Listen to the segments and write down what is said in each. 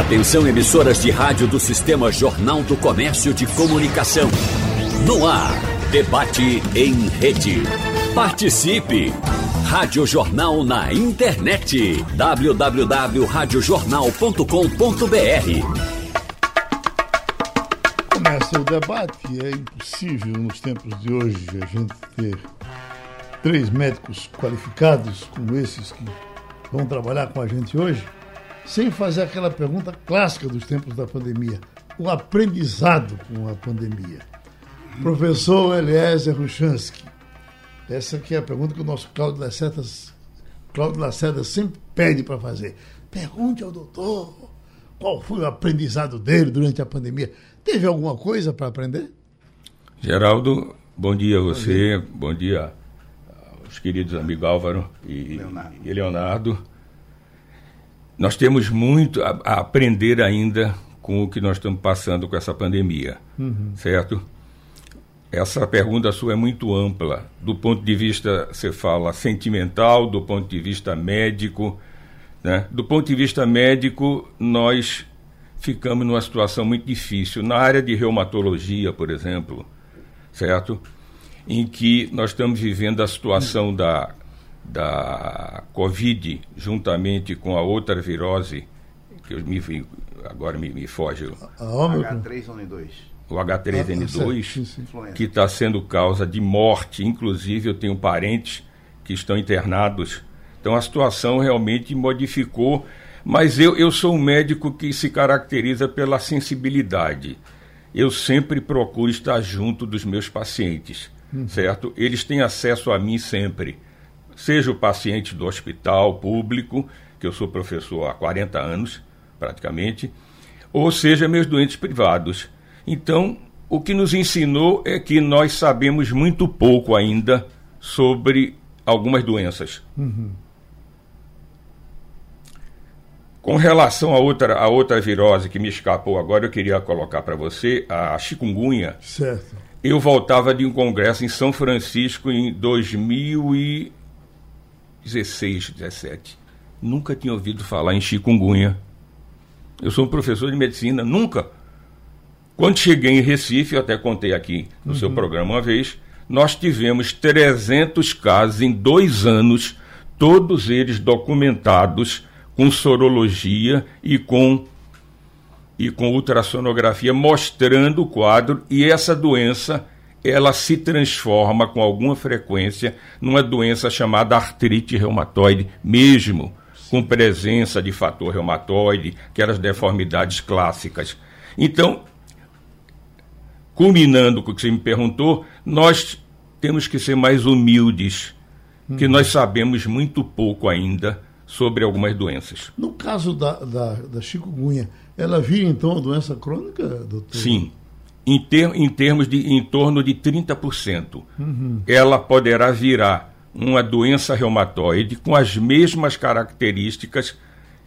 Atenção emissoras de rádio do Sistema Jornal do Comércio de Comunicação. No ar, debate em rede. Participe! Rádio Jornal na internet. www.radiojornal.com.br Começa o debate. É impossível nos tempos de hoje a gente ter três médicos qualificados como esses que vão trabalhar com a gente hoje sem fazer aquela pergunta clássica dos tempos da pandemia: o aprendizado com a pandemia. Professor Eliezer Ruchansky, essa aqui é a pergunta que o nosso Cláudio Lacerda, Cláudio Lacerda sempre pede para fazer. Pergunte ao doutor qual foi o aprendizado dele durante a pandemia. Teve alguma coisa para aprender? Geraldo, bom dia a você, bom dia, bom dia aos queridos amigos Álvaro e Leonardo. E Leonardo. Nós temos muito a, a, aprender ainda com o que nós estamos passando com essa pandemia, uhum. certo? Essa pergunta sua é muito ampla. Do ponto de vista, você fala sentimental, do ponto de vista médico. Né? Do ponto de vista médico, nós ficamos numa situação muito difícil. Na área de reumatologia, por exemplo, certo? Em que nós estamos vivendo a situação da da Covid, juntamente com a outra virose, que eu me, agora me, me foge. H3N2. O H3N2, ah, que está sendo causa de morte. Inclusive, eu tenho parentes que estão internados. Então, a situação realmente modificou. Mas eu, eu sou um médico que se caracteriza pela sensibilidade. Eu sempre procuro estar junto dos meus pacientes, hum. certo? Eles têm acesso a mim sempre seja o paciente do hospital público, que eu sou professor há 40 anos, praticamente, ou seja meus doentes privados. Então, o que nos ensinou é que nós sabemos muito pouco ainda sobre algumas doenças. Uhum. Com relação a outra, a outra virose que me escapou agora, eu queria colocar para você, a chikungunya. Certo. Eu voltava de um congresso em São Francisco em 2000 e 16, 17. Nunca tinha ouvido falar em chikungunya. Eu sou um professor de medicina, nunca. Quando cheguei em Recife, eu até contei aqui no uhum. seu programa uma vez, nós tivemos 300 casos em dois anos, todos eles documentados com sorologia e com e com ultrassonografia mostrando o quadro e essa doença ela se transforma com alguma frequência numa doença chamada artrite reumatoide, mesmo com presença de fator reumatoide, aquelas deformidades clássicas. Então, culminando com o que você me perguntou, nós temos que ser mais humildes, hum. que nós sabemos muito pouco ainda sobre algumas doenças. No caso da, da, da chikungunya, ela vira então a doença crônica, doutor? Sim em, ter, em termos de em torno de 30%. Uhum. Ela poderá virar uma doença reumatoide com as mesmas características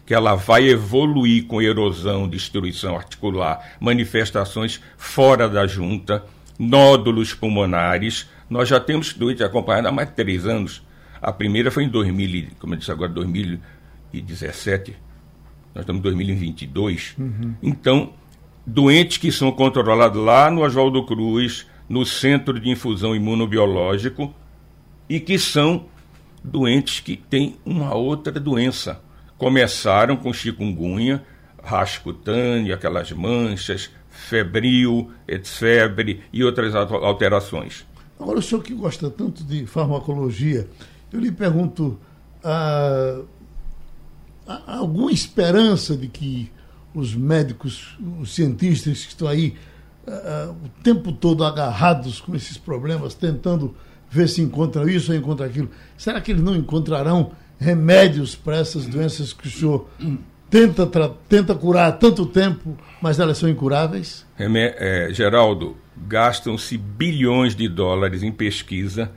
que ela vai evoluir com erosão, destruição articular, manifestações fora da junta, nódulos pulmonares. Nós já temos doentes acompanhados há mais de três anos. A primeira foi em 2000, como eu disse agora, 2017. Nós estamos em 2022. Uhum. Então, doentes que são controlados lá no Oswaldo Cruz, no Centro de Infusão Imunobiológico, e que são doentes que têm uma outra doença. Começaram com chikungunya, rascutânea, aquelas manchas, febril, febre e outras alterações. Agora, o senhor que gosta tanto de farmacologia, eu lhe pergunto: ah, há alguma esperança de que os médicos, os cientistas que estão aí uh, o tempo todo agarrados com esses problemas, tentando ver se encontram isso ou encontram aquilo. Será que eles não encontrarão remédios para essas doenças que o senhor tenta, tenta curar há tanto tempo, mas elas são incuráveis? É, Geraldo, gastam-se bilhões de dólares em pesquisa,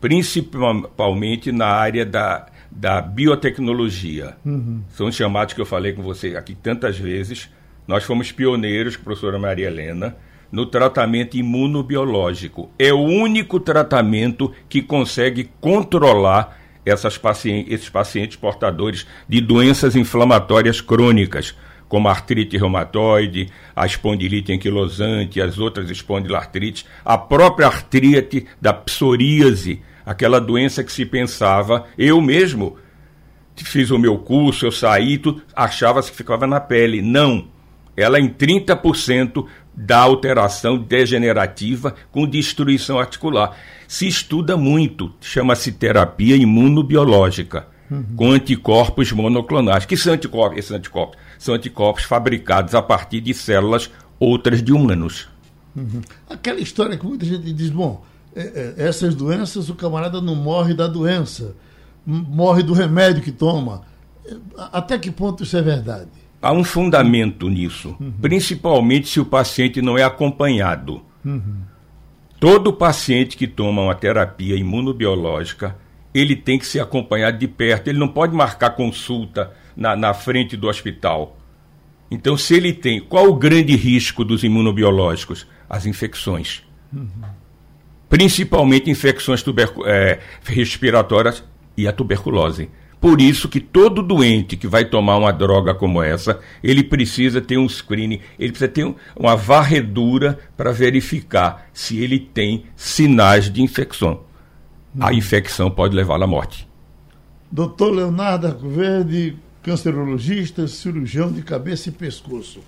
principalmente na área da da biotecnologia. Uhum. São os chamados que eu falei com você aqui tantas vezes. Nós fomos pioneiros, professora Maria Helena, no tratamento imunobiológico. É o único tratamento que consegue controlar pacientes, esses pacientes portadores de doenças inflamatórias crônicas, como a artrite reumatoide, a espondilite anquilosante, as outras espondilartrites, a própria artrite da psoríase, aquela doença que se pensava, eu mesmo fiz o meu curso, eu saí, tu achava que ficava na pele. Não. Ela em 30% da alteração degenerativa com destruição articular. Se estuda muito, chama-se terapia imunobiológica, uhum. com anticorpos monoclonais. Que são anticorpos? Esses anticorpos são anticorpos fabricados a partir de células outras de humanos. Uhum. Aquela história que muita gente diz, bom, essas doenças o camarada não morre da doença, morre do remédio que toma. Até que ponto isso é verdade? Há um fundamento nisso, uhum. principalmente se o paciente não é acompanhado. Uhum. Todo paciente que toma uma terapia imunobiológica, ele tem que ser acompanhado de perto. Ele não pode marcar consulta na, na frente do hospital. Então, se ele tem. Qual o grande risco dos imunobiológicos? As infecções. Uhum. Principalmente infecções é, respiratórias e a tuberculose. Por isso que todo doente que vai tomar uma droga como essa, ele precisa ter um screening, ele precisa ter uma varredura para verificar se ele tem sinais de infecção. A uhum. infecção pode levá-lo à morte. Doutor Leonardo Arcoverde, cancerologista, cirurgião de cabeça e pescoço.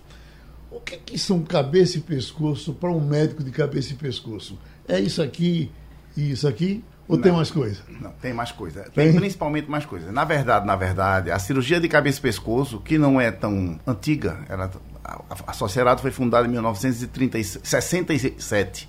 O que, que são cabeça e pescoço para um médico de cabeça e pescoço? É isso aqui e isso aqui? Ou não, tem mais coisa? Não, tem mais coisa. Tem, tem, principalmente mais coisa. Na verdade, na verdade, a cirurgia de cabeça e pescoço, que não é tão antiga, ela, a, a Sociedade foi fundada em 1967.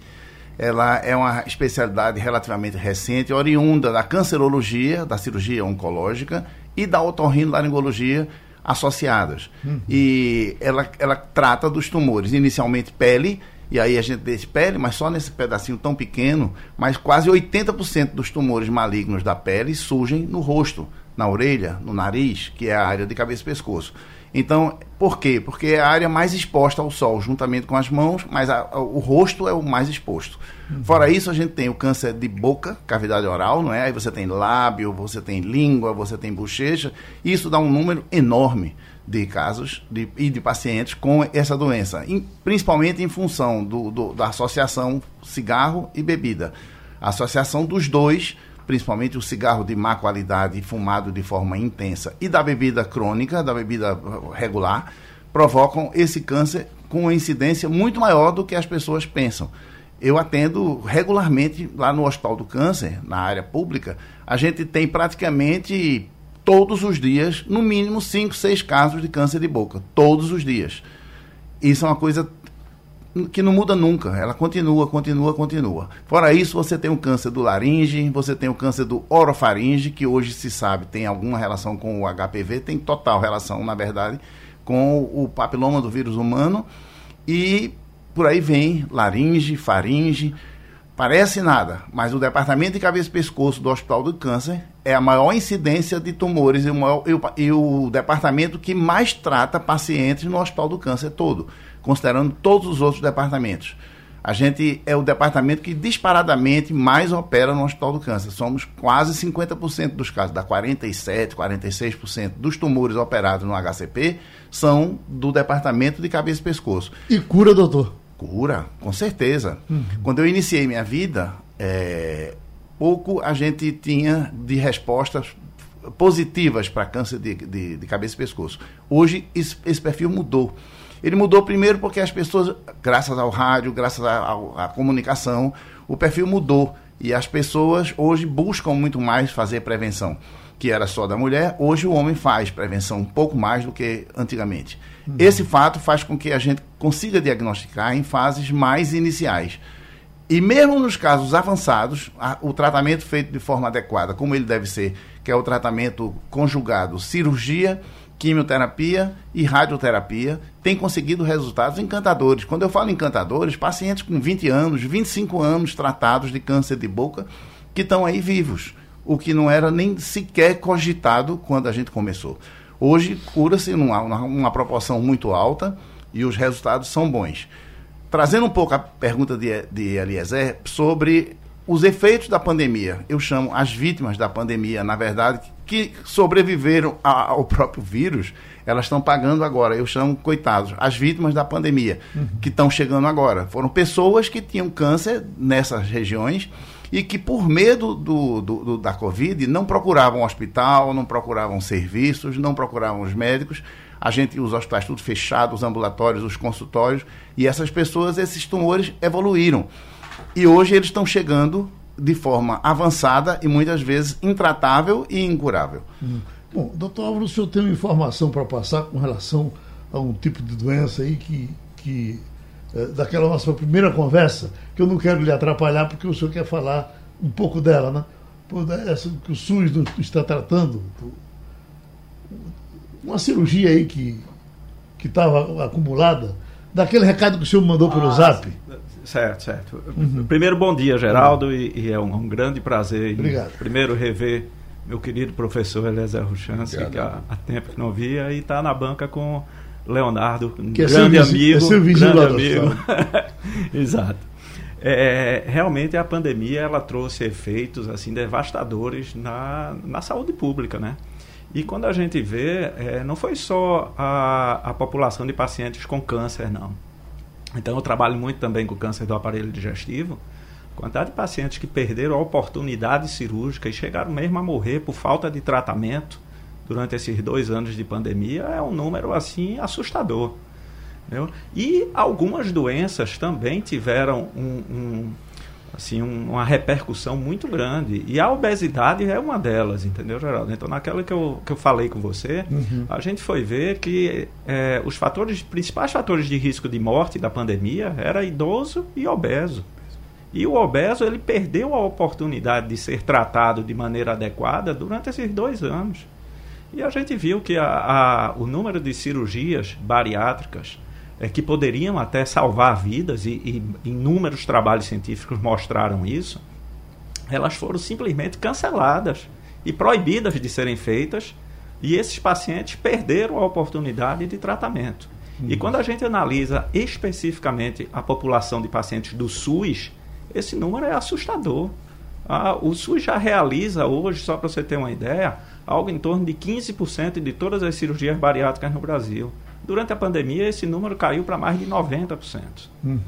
Ela é uma especialidade relativamente recente, oriunda da cancerologia, da cirurgia oncológica e da otorrinolaringologia associadas. Uhum. E ela, ela trata dos tumores, inicialmente pele, e aí a gente deixa pele, mas só nesse pedacinho tão pequeno, mas quase 80% dos tumores malignos da pele surgem no rosto, na orelha, no nariz, que é a área de cabeça e pescoço. Então, por quê? Porque é a área mais exposta ao sol, juntamente com as mãos, mas a, a, o rosto é o mais exposto. Uhum. Fora isso, a gente tem o câncer de boca, cavidade oral, não é? Aí você tem lábio, você tem língua, você tem bochecha. Isso dá um número enorme de casos de, e de pacientes com essa doença, em, principalmente em função do, do, da associação cigarro e bebida. A associação dos dois principalmente o cigarro de má qualidade fumado de forma intensa e da bebida crônica, da bebida regular, provocam esse câncer com uma incidência muito maior do que as pessoas pensam. Eu atendo regularmente lá no Hospital do Câncer, na área pública, a gente tem praticamente todos os dias, no mínimo 5, 6 casos de câncer de boca, todos os dias. Isso é uma coisa que não muda nunca, ela continua, continua, continua. Fora isso, você tem o câncer do laringe, você tem o câncer do orofaringe, que hoje se sabe tem alguma relação com o HPV, tem total relação, na verdade, com o papiloma do vírus humano. E por aí vem laringe, faringe. Parece nada, mas o departamento de cabeça e pescoço do Hospital do Câncer é a maior incidência de tumores e o, maior, e o, e o departamento que mais trata pacientes no Hospital do Câncer todo considerando todos os outros departamentos. A gente é o departamento que disparadamente mais opera no Hospital do Câncer. Somos quase 50% dos casos, da 47%, 46% dos tumores operados no HCP são do departamento de cabeça e pescoço. E cura, doutor? Cura, com certeza. Uhum. Quando eu iniciei minha vida, é, pouco a gente tinha de respostas positivas para câncer de, de, de, cabeça e pescoço. Hoje esse, esse perfil mudou. Ele mudou primeiro porque as pessoas, graças ao rádio, graças à comunicação, o perfil mudou. E as pessoas hoje buscam muito mais fazer prevenção, que era só da mulher. Hoje o homem faz prevenção um pouco mais do que antigamente. Uhum. Esse fato faz com que a gente consiga diagnosticar em fases mais iniciais. E mesmo nos casos avançados, a, o tratamento feito de forma adequada, como ele deve ser, que é o tratamento conjugado cirurgia quimioterapia e radioterapia têm conseguido resultados encantadores. Quando eu falo encantadores, pacientes com 20 anos, 25 anos tratados de câncer de boca que estão aí vivos, o que não era nem sequer cogitado quando a gente começou. Hoje cura-se numa, numa proporção muito alta e os resultados são bons. Trazendo um pouco a pergunta de, de Eliezer sobre os efeitos da pandemia, eu chamo as vítimas da pandemia, na verdade, que sobreviveram ao próprio vírus, elas estão pagando agora. Eu chamo, coitados, as vítimas da pandemia, uhum. que estão chegando agora. Foram pessoas que tinham câncer nessas regiões e que, por medo do, do, do, da Covid, não procuravam hospital, não procuravam serviços, não procuravam os médicos. A gente, os hospitais tudo fechados, os ambulatórios, os consultórios, e essas pessoas, esses tumores evoluíram. E hoje eles estão chegando de forma avançada e muitas vezes intratável e incurável. Hum. Bom, doutor Álvaro, o senhor tem uma informação para passar com relação a um tipo de doença aí que, que é, daquela nossa primeira conversa, que eu não quero lhe atrapalhar porque o senhor quer falar um pouco dela, né? Por essa que o SUS está tratando, uma cirurgia aí que que estava acumulada, daquele recado que o senhor mandou pelo ah, Zap. Certo, certo. Uhum. Primeiro, bom dia, Geraldo, e, e, é um, um, grande prazer. Obrigado. primeiro, rever meu querido professor Eliezer Ruchance, que há, há, tempo que não via, e está na banca com Leonardo, um que é grande é amigo. É seu grande amigo. Exato. É, realmente a pandemia ela trouxe efeitos assim devastadores na, na saúde pública, né? E quando a gente vê, é, não foi só a, a população de pacientes com câncer, não. Então eu trabalho muito também com câncer do aparelho digestivo. Quantidade de pacientes que perderam a oportunidade cirúrgica e chegaram mesmo a morrer por falta de tratamento durante esses dois anos de pandemia é um número assim assustador. Entendeu? E algumas doenças também tiveram um, um assim, um, uma repercussão muito grande. E a obesidade é uma delas, entendeu, Geraldo? Então, naquela que eu, que eu falei com você, uhum. a gente foi ver que é, os fatores, principais fatores de risco de morte da pandemia era idoso e obeso. E o obeso ele perdeu a oportunidade de ser tratado de maneira adequada durante esses dois anos. E a gente viu que a, a, o número de cirurgias bariátricas é, que poderiam até salvar vidas, e, e inúmeros trabalhos científicos mostraram isso, elas foram simplesmente canceladas e proibidas de serem feitas, e esses pacientes perderam a oportunidade de tratamento. Uhum. E quando a gente analisa especificamente a população de pacientes do SUS, esse número é assustador. Ah, o SUS já realiza hoje, só para você ter uma ideia, algo em torno de 15% de todas as cirurgias bariátricas no Brasil. Durante a pandemia, esse número caiu para mais de 90%. Uhum.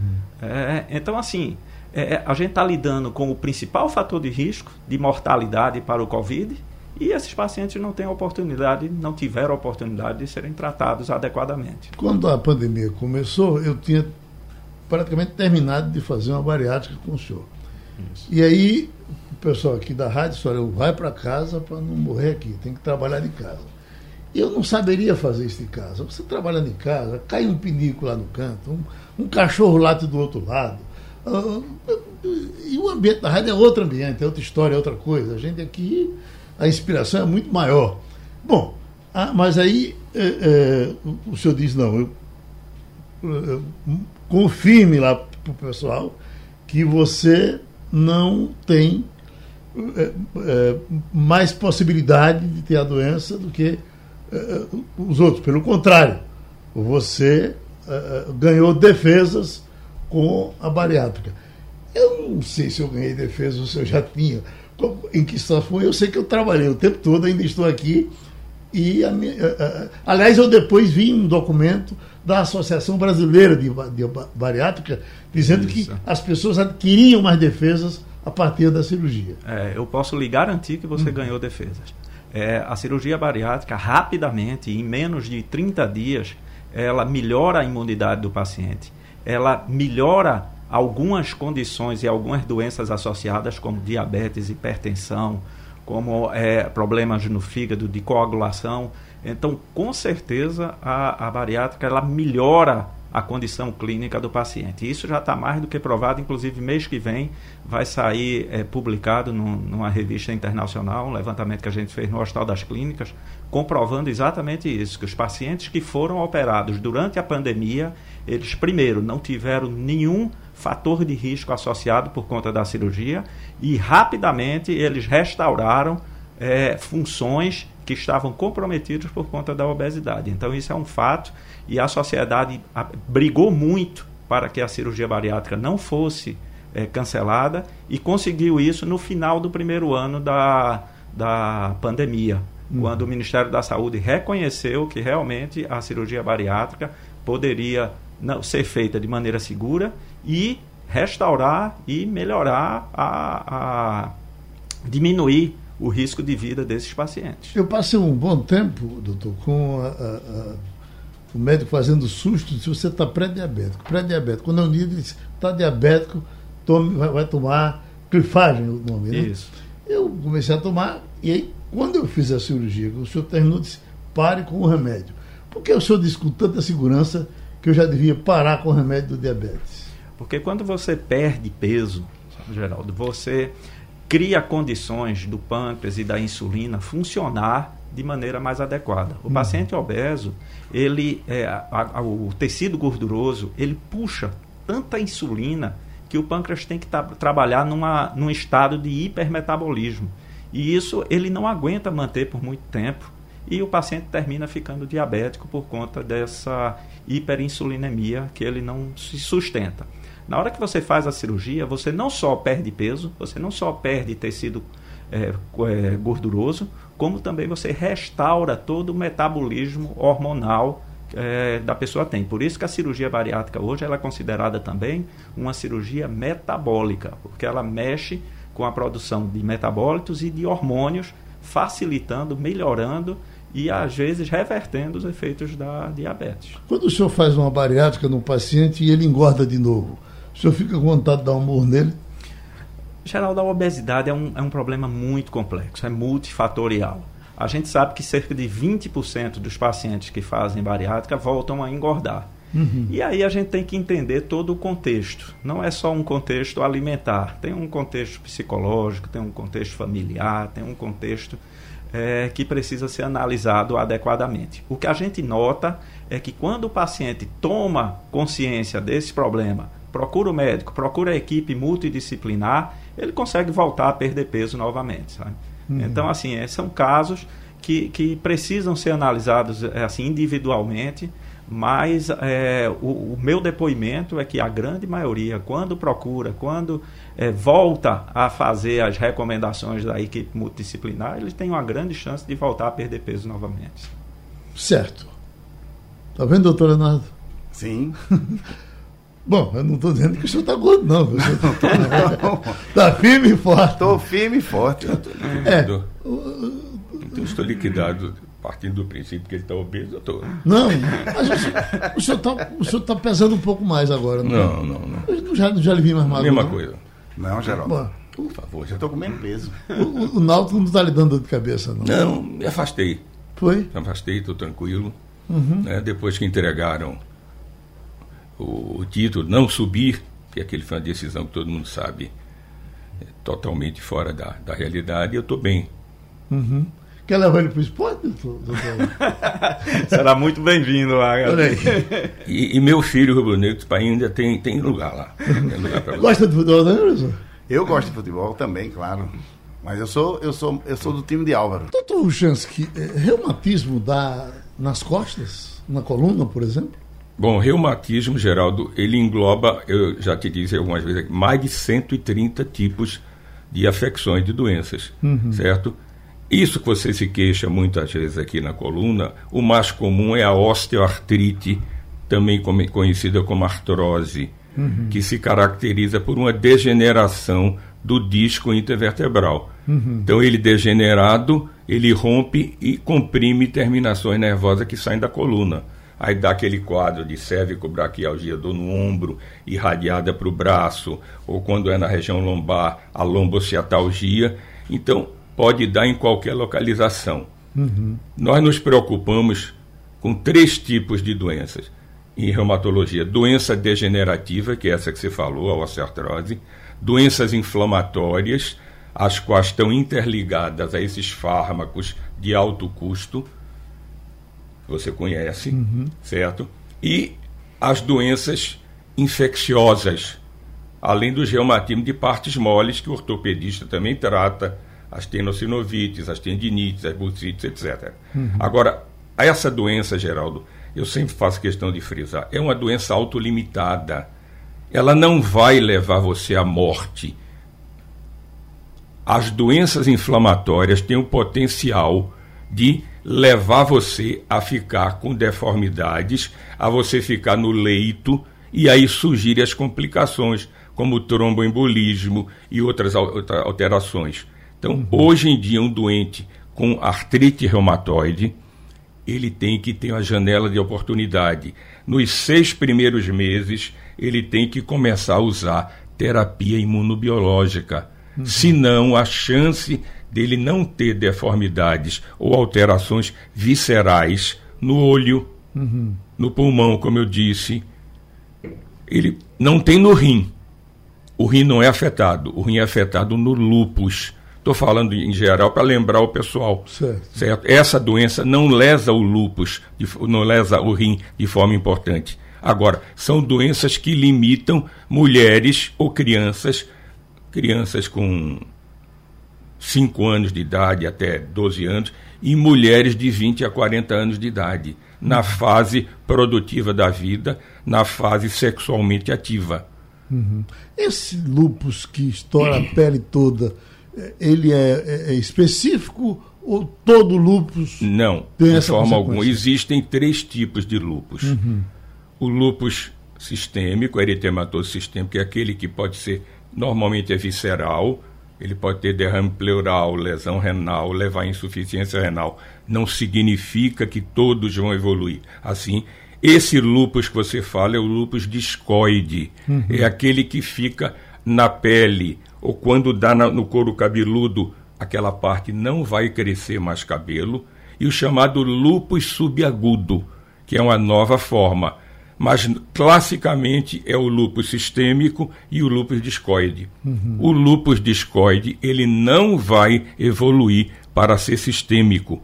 É, então, assim, é, é a gente está lidando com o principal fator de risco de mortalidade para o Covid e esses pacientes não têm oportunidade, não tiveram oportunidade de serem tratados adequadamente. Quando a pandemia começou, eu tinha praticamente terminado de fazer uma bariátrica com o senhor. Isso. E aí o pessoal aqui da rádio disse, olha, vai para casa para não morrer aqui, tem que trabalhar de casa. Eu não saberia fazer isso de casa. Você trabalhando em casa, cai um pinico lá no canto, um, um cachorro late do outro lado. Uh, e o ambiente da rádio é outro ambiente, é outra história, é outra coisa. A gente aqui, a inspiração é muito maior. Bom, ah, mas aí é, é, o senhor diz, não, eu, eu confirme lá para o pessoal que você não tem é, é, mais possibilidade de ter a doença do que é, os outros. Pelo contrário, você ganhou defesas com a bariátrica. Eu não sei se eu ganhei defesa ou se eu já tinha. Em que situação Eu sei que eu trabalhei o tempo todo, ainda estou aqui. E, a minha, aliás, eu depois vi um documento da Associação Brasileira de, de Bariátrica dizendo Isso. que as pessoas adquiriam mais defesas a partir da cirurgia. É, eu posso lhe garantir que você hum. ganhou defesas. É, a cirurgia bariátrica, rapidamente, em menos de 30 dias, ela melhora a imunidade do paciente. Ela melhora algumas condições e algumas doenças associadas, como diabetes, hipertensão, como é, problemas no fígado, de coagulação. Então, com certeza, a, a bariátrica ela melhora a condição clínica do paciente. Isso já está mais do que provado, inclusive mês que vem vai sair é, publicado num, numa revista internacional, um levantamento que a gente fez no Hospital das Clínicas, comprovando exatamente isso, que os pacientes que foram operados durante a pandemia, eles primeiro não tiveram nenhum fator de risco associado por conta da cirurgia e rapidamente eles restauraram é, funções que estavam comprometidas por conta da obesidade. Então isso é um fato e a sociedade brigou muito para que a cirurgia bariátrica não fosse é, cancelada e conseguiu isso no final do primeiro ano da, da pandemia, uhum. quando o Ministério da Saúde reconheceu que realmente a cirurgia bariátrica poderia não, ser feita de maneira segura e restaurar e melhorar a, a diminuir o risco de vida desses pacientes. Eu passei um bom tempo, doutor, com a, a, o médico fazendo susto se você está pré-diabético. Pré-diabético. Quando eu disse está diabético, tome, vai, vai, tomar clifagem o nome, né? Isso. Eu comecei a tomar, e aí, quando eu fiz a cirurgia, o senhor terminou, disse, pare com o remédio. Por que o senhor disse com tanta segurança que eu já devia parar com o remédio do diabetes? Porque quando você perde peso, Geraldo, você cria condições do pâncreas e da insulina funcionar de maneira mais adequada. O hum. paciente obeso, ele, é, a, a, o tecido gorduroso, ele puxa tanta insulina que o pâncreas tem que trabalhar numa, num estado de hipermetabolismo. E isso ele não aguenta manter por muito tempo e o paciente termina ficando diabético por conta dessa hiperinsulinemia que ele não se sustenta. Na hora que você faz a cirurgia, você não só perde peso, você não só perde tecido é, é, gorduroso, como também você restaura todo o metabolismo hormonal é, da pessoa tem. Por isso que a cirurgia bariátrica hoje ela é considerada também uma cirurgia metabólica, porque ela mexe com a produção de metabólitos e de hormônios, facilitando, melhorando e às vezes revertendo os efeitos da diabetes. Quando o senhor faz uma bariátrica num paciente e ele engorda de novo, o senhor fica com vontade de dar um murro nele? Geraldo, a obesidade é um, é um problema muito complexo, é multifatorial. A gente sabe que cerca de 20% dos pacientes que fazem bariátrica voltam a engordar. Uhum. E aí a gente tem que entender todo o contexto. Não é só um contexto alimentar, tem um contexto psicológico, tem um contexto familiar, tem um contexto é, que precisa ser analisado adequadamente. O que a gente nota é que quando o paciente toma consciência desse problema, procura o médico, procura a equipe multidisciplinar, ele consegue voltar a perder peso novamente. Sabe? Uhum. Então, assim, é, são casos que, que precisam ser analisados é, assim, individualmente, mas é, o, o, meu depoimento é que a grande maioria, quando procura, quando é, volta a fazer as recomendações da equipe multidisciplinar, eles têm uma grande chance de voltar a perder peso novamente. Certo. Está vendo, doutor Leonardo? Sim. Bom, eu não estou dizendo que o senhor está gordo, não. O senhor está firme e forte. Estou firme e forte. É. Então, estou liquidado partindo do princípio que ele está obeso, eu estou. Não, mas o senhor está tá pesando um pouco mais agora, não Não, não, não. Eu já, já lhe vi mais magro. Mesma não? coisa. Não, Geraldo. Bom, por favor, já estou com menos peso. O, o Náutico não está lhe dando dor de cabeça, não? Não, me afastei. Foi? Me afastei, estou tranquilo. Uhum. Né, depois que entregaram o, o título, não subir, que aquele foi uma decisão que todo mundo sabe, é totalmente fora da, da realidade, eu estou bem. Uhum. Quer levar ele para o esporte, doutor? Será muito bem-vindo lá, galera. E, e, meu filho rubro-negro ainda tem, tem lugar lá. Tem lugar Gosta de futebol, né, professor? Eu gosto de futebol também, claro. Mas eu sou, eu sou, eu sou do time de Álvaro. Doutor Ruchansky, é, reumatismo dá nas costas? Na coluna, por exemplo? Bom, reumatismo, Geraldo, ele engloba, eu já te disse algumas vezes, mais de 130 tipos de afecções, de doenças, uhum. certo? Isso que você se queixa muitas vezes aqui na coluna, o mais comum é a osteoartrite, também conhecida como artrose, uhum. que se caracteriza por uma degeneração do disco intervertebral. Uhum. Então, ele degenerado, ele rompe e comprime terminações nervosas que saem da coluna aí dá aquele quadro de cérvico-braquialgia, dor no ombro, irradiada para o braço, ou quando é na região lombar, a lombociatalgia. Então, pode dar em qualquer localização. Uhum. Nós nos preocupamos com três tipos de doenças em reumatologia: doença degenerativa, que é essa que você falou, a osteoartrose, doenças inflamatórias, as quais estão interligadas a esses fármacos de alto custo, você conhece, uhum. certo? E as doenças infecciosas, além dos reumatismos de partes moles, que o ortopedista também trata, as tenossinovites, as tendinites, as bursites, etc. Uhum. Agora, essa doença, Geraldo, eu sempre faço questão de frisar, é uma doença autolimitada. ela não vai levar você à morte. As doenças inflamatórias têm o potencial de levar você a ficar com deformidades, a você ficar no leito e aí surgirem as complicações, como tromboembolismo e outras alterações. Então, uhum. hoje em dia, um doente com artrite reumatoide, ele tem que ter uma janela de oportunidade. Nos seis primeiros meses, ele tem que começar a usar terapia imunobiológica. Uhum. Senão, a chance dele não ter deformidades ou alterações viscerais no olho, uhum. no pulmão, como eu disse, ele não tem no rim. O rim não é afetado, o rim é afetado no lúpus. Estou falando em geral para lembrar o pessoal. Certo. certo. Essa doença não lesa o lúpus, não lesa o rim de forma importante. Agora, são doenças que limitam mulheres ou crianças, crianças com 5 anos de idade até 12 anos, e mulheres de 20 a 40 anos de idade, na fase produtiva da vida, na fase sexualmente ativa. Uhum. Esse lupus que estoura a pele toda, ele é, é, é específico ou todo lupus Não, de forma alguma. Existem três tipos de lupus. Uhum. O lupus sistêmico, eritematoso sistêmico, que é aquele que pode ser, normalmente é visceral, ele pode ter derrame pleural, lesão renal, levar insuficiência renal. Não significa que todos vão evoluir. Assim, esse lupus que você fala é o lupus discoide. Uhum. É aquele que fica na pele, ou quando dá na, no couro cabeludo, aquela parte não vai crescer mais cabelo. E o chamado lupus subagudo, que é uma nova forma mas classicamente é o lúpus sistêmico e o lúpus discoide. Uhum. O lúpus discoide ele não vai evoluir para ser sistêmico.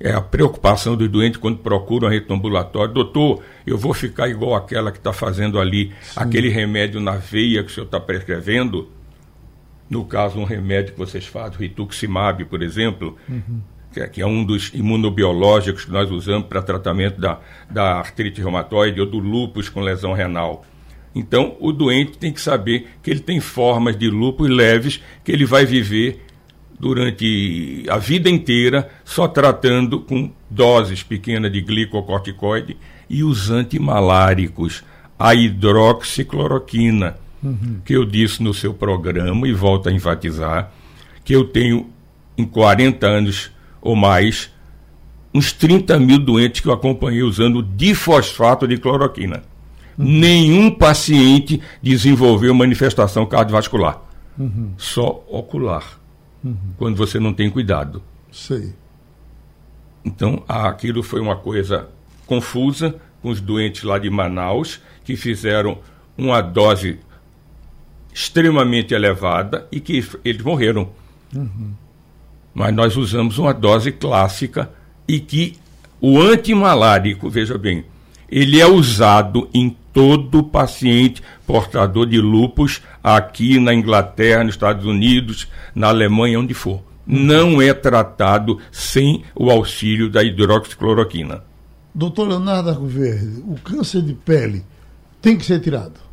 É a preocupação do doente quando procura um retroambulatório. Doutor, eu vou ficar igual aquela que está fazendo ali Sim. aquele remédio na veia que o senhor está prescrevendo. No caso, um remédio que vocês fazem, o rituximab, por exemplo, uhum que é um dos imunobiológicos que nós usamos para tratamento da, da artrite reumatoide ou do lúpus com lesão renal. Então, o doente tem que saber que ele tem formas de lúpus leves que ele vai viver durante a vida inteira só tratando com doses pequenas de glicocorticoide e os antimaláricos, a hidroxicloroquina, uhum. que eu disse no seu programa e volto a enfatizar, que eu tenho em 40 anos ou mais, uns 30 mil doentes que eu acompanhei usando difosfato de cloroquina. Uhum. Nenhum paciente desenvolveu manifestação cardiovascular. Uhum. Só ocular. Uhum. Quando você não tem cuidado. Sei. Então, aquilo foi uma coisa confusa com os doentes lá de Manaus, que fizeram uma dose extremamente elevada e que eles morreram. Uhum mas nós usamos uma dose clássica e que o antimalárico, veja bem, ele é usado em todo paciente portador de lupus aqui na Inglaterra, nos Estados Unidos, na Alemanha, onde for. Não é tratado sem o auxílio da hidroxicloroquina. Doutor Leonardo Arcoverde, o câncer de pele tem que ser tirado?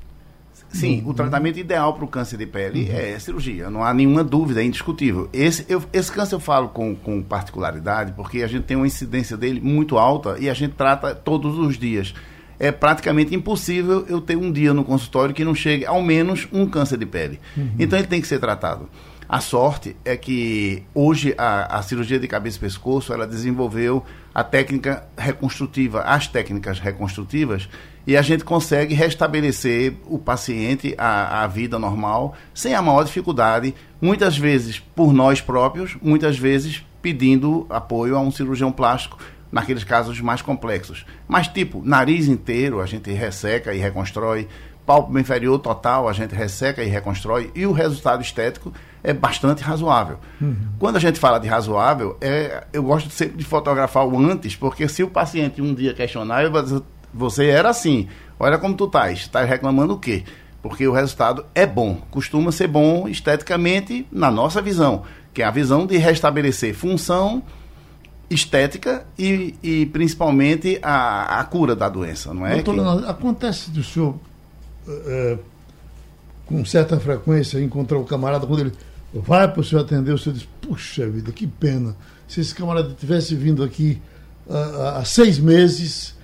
Sim, uhum. o tratamento ideal para o câncer de pele uhum. é cirurgia, não há nenhuma dúvida, é indiscutível. Esse, eu, esse câncer eu falo com, com particularidade porque a gente tem uma incidência dele muito alta e a gente trata todos os dias. É praticamente impossível eu ter um dia no consultório que não chegue ao menos um câncer de pele. Uhum. Então ele tem que ser tratado. A sorte é que hoje a, a cirurgia de cabeça e pescoço ela desenvolveu a técnica reconstrutiva, as técnicas reconstrutivas, e a gente consegue restabelecer o paciente à, à vida normal sem a maior dificuldade, muitas vezes por nós próprios, muitas vezes pedindo apoio a um cirurgião plástico naqueles casos mais complexos. Mas tipo, nariz inteiro a gente resseca e reconstrói, pálpebra inferior total a gente resseca e reconstrói e o resultado estético é bastante razoável. Uhum. Quando a gente fala de razoável, é, eu gosto sempre de fotografar o antes, porque se o paciente um dia questionar, eu vou dizer, você era assim, olha como tu estás, estás reclamando o quê? Porque o resultado é bom, costuma ser bom esteticamente na nossa visão, que é a visão de restabelecer função estética e, e principalmente a, a cura da doença, não é? Doutor que... Acontece do senhor é, com certa frequência encontrar o camarada quando ele vai para o senhor atender, o senhor diz, puxa vida, que pena. Se esse camarada tivesse vindo aqui há, há seis meses,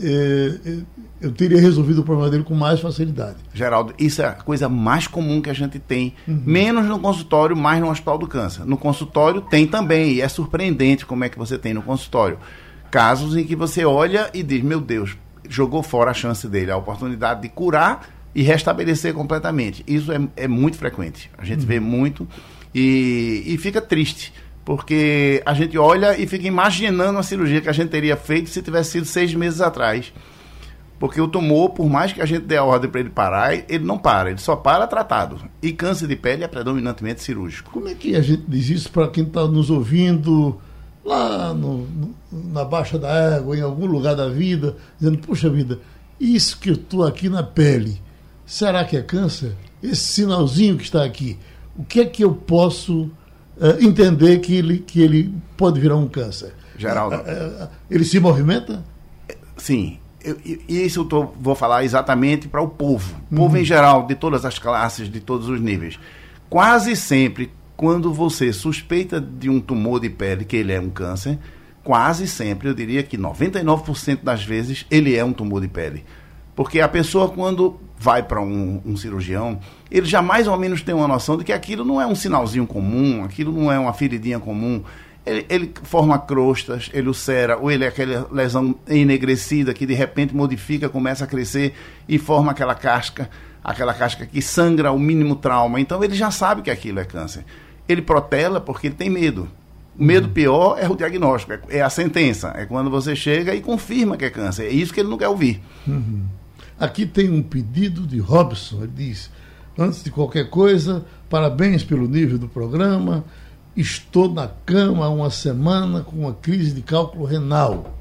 eh, eh, eu teria resolvido o problema dele com mais facilidade. Geraldo, isso é a coisa mais comum que a gente tem, uhum. menos no consultório, mais no Hospital do Câncer. No consultório tem também, e é surpreendente como é que você tem no consultório. Casos em que você olha e diz, meu Deus, jogou fora a chance dele, a oportunidade de curar e restabelecer completamente. Isso é, é muito frequente. A gente vê muito e, e fica triste porque a gente olha e fica imaginando a cirurgia que a gente teria feito se tivesse sido seis meses atrás. Porque o tumor, por mais que a gente dê a ordem para ele parar, ele não para, ele só para tratado. E câncer de pele é predominantemente cirúrgico. Como é que a gente diz isso para quem está nos ouvindo lá no, na Baixa da Água, em algum lugar da vida, dizendo, puxa vida, isso que eu estou aqui na pele, será que é câncer? Esse sinalzinho que está aqui, o que é que eu posso uh, entender que ele, que ele pode virar um câncer? Geraldo. Uh, uh, ele se movimenta? Sim. Eu, isso eu tô, vou falar exatamente para o povo. O povo uhum. em geral, de todas as classes, de todos os níveis. Quase sempre, quando você suspeita de um tumor de pele, que ele é um câncer, quase sempre, eu diria que 99% das vezes, ele é um tumor de pele. Porque a pessoa, quando vai para um, um, cirurgião, ele já mais ou menos tem uma noção de que aquilo não é um sinalzinho comum, aquilo não é uma feridinha comum. Ele, ele forma crostas, ele ulcera, ou ele é aquela lesão enegrecida que de repente modifica, começa a crescer e forma aquela casca, aquela casca que sangra o mínimo trauma. Então ele já sabe que aquilo é câncer. Ele protela porque ele tem medo. O medo uhum. pior é o diagnóstico, é, é a sentença. É quando você chega e confirma que é câncer. É isso que ele não quer ouvir. Uhum. Aqui tem um pedido de Robson. Ele diz: Antes de qualquer coisa, parabéns pelo nível do programa. Estou na cama há uma semana com uma crise de cálculo renal.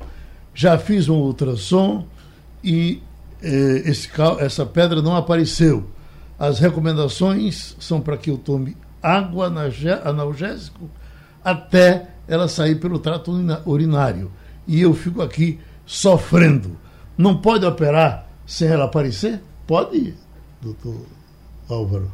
Já fiz um ultrassom e eh, esse, essa pedra não apareceu. As recomendações são para que eu tome água analgésico até ela sair pelo trato urinário. E eu fico aqui sofrendo. Não pode operar sem ela aparecer? Pode, doutor Álvaro.